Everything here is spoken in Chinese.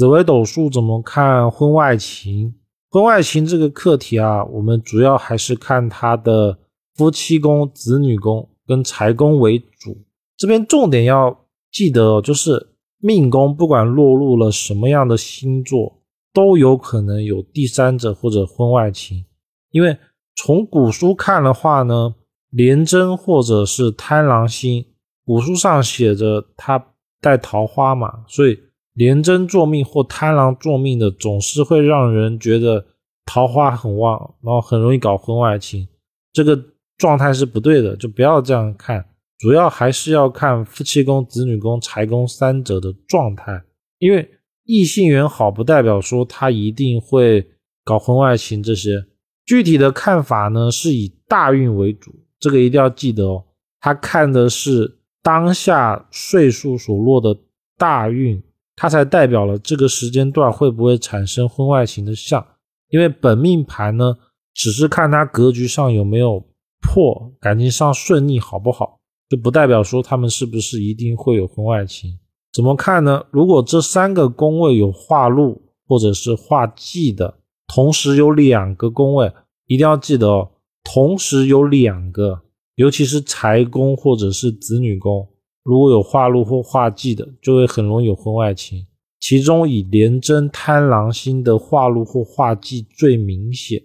紫微斗数怎么看婚外情？婚外情这个课题啊，我们主要还是看他的夫妻宫、子女宫跟财宫为主。这边重点要记得，就是命宫不管落入了什么样的星座，都有可能有第三者或者婚外情。因为从古书看的话呢，廉贞或者是贪狼星，古书上写着他带桃花嘛，所以。廉贞作命或贪狼作命的，总是会让人觉得桃花很旺，然后很容易搞婚外情。这个状态是不对的，就不要这样看。主要还是要看夫妻宫、子女宫、财宫三者的状态。因为异性缘好，不代表说他一定会搞婚外情。这些具体的看法呢，是以大运为主，这个一定要记得哦。他看的是当下岁数所落的大运。它才代表了这个时间段会不会产生婚外情的相，因为本命盘呢，只是看他格局上有没有破，感情上顺利好不好，就不代表说他们是不是一定会有婚外情。怎么看呢？如果这三个宫位有化禄或者是化忌的，同时有两个宫位，一定要记得哦，同时有两个，尤其是财宫或者是子女宫。如果有化禄或化忌的，就会很容易有婚外情。其中以廉贞贪狼星的化禄或化忌最明显。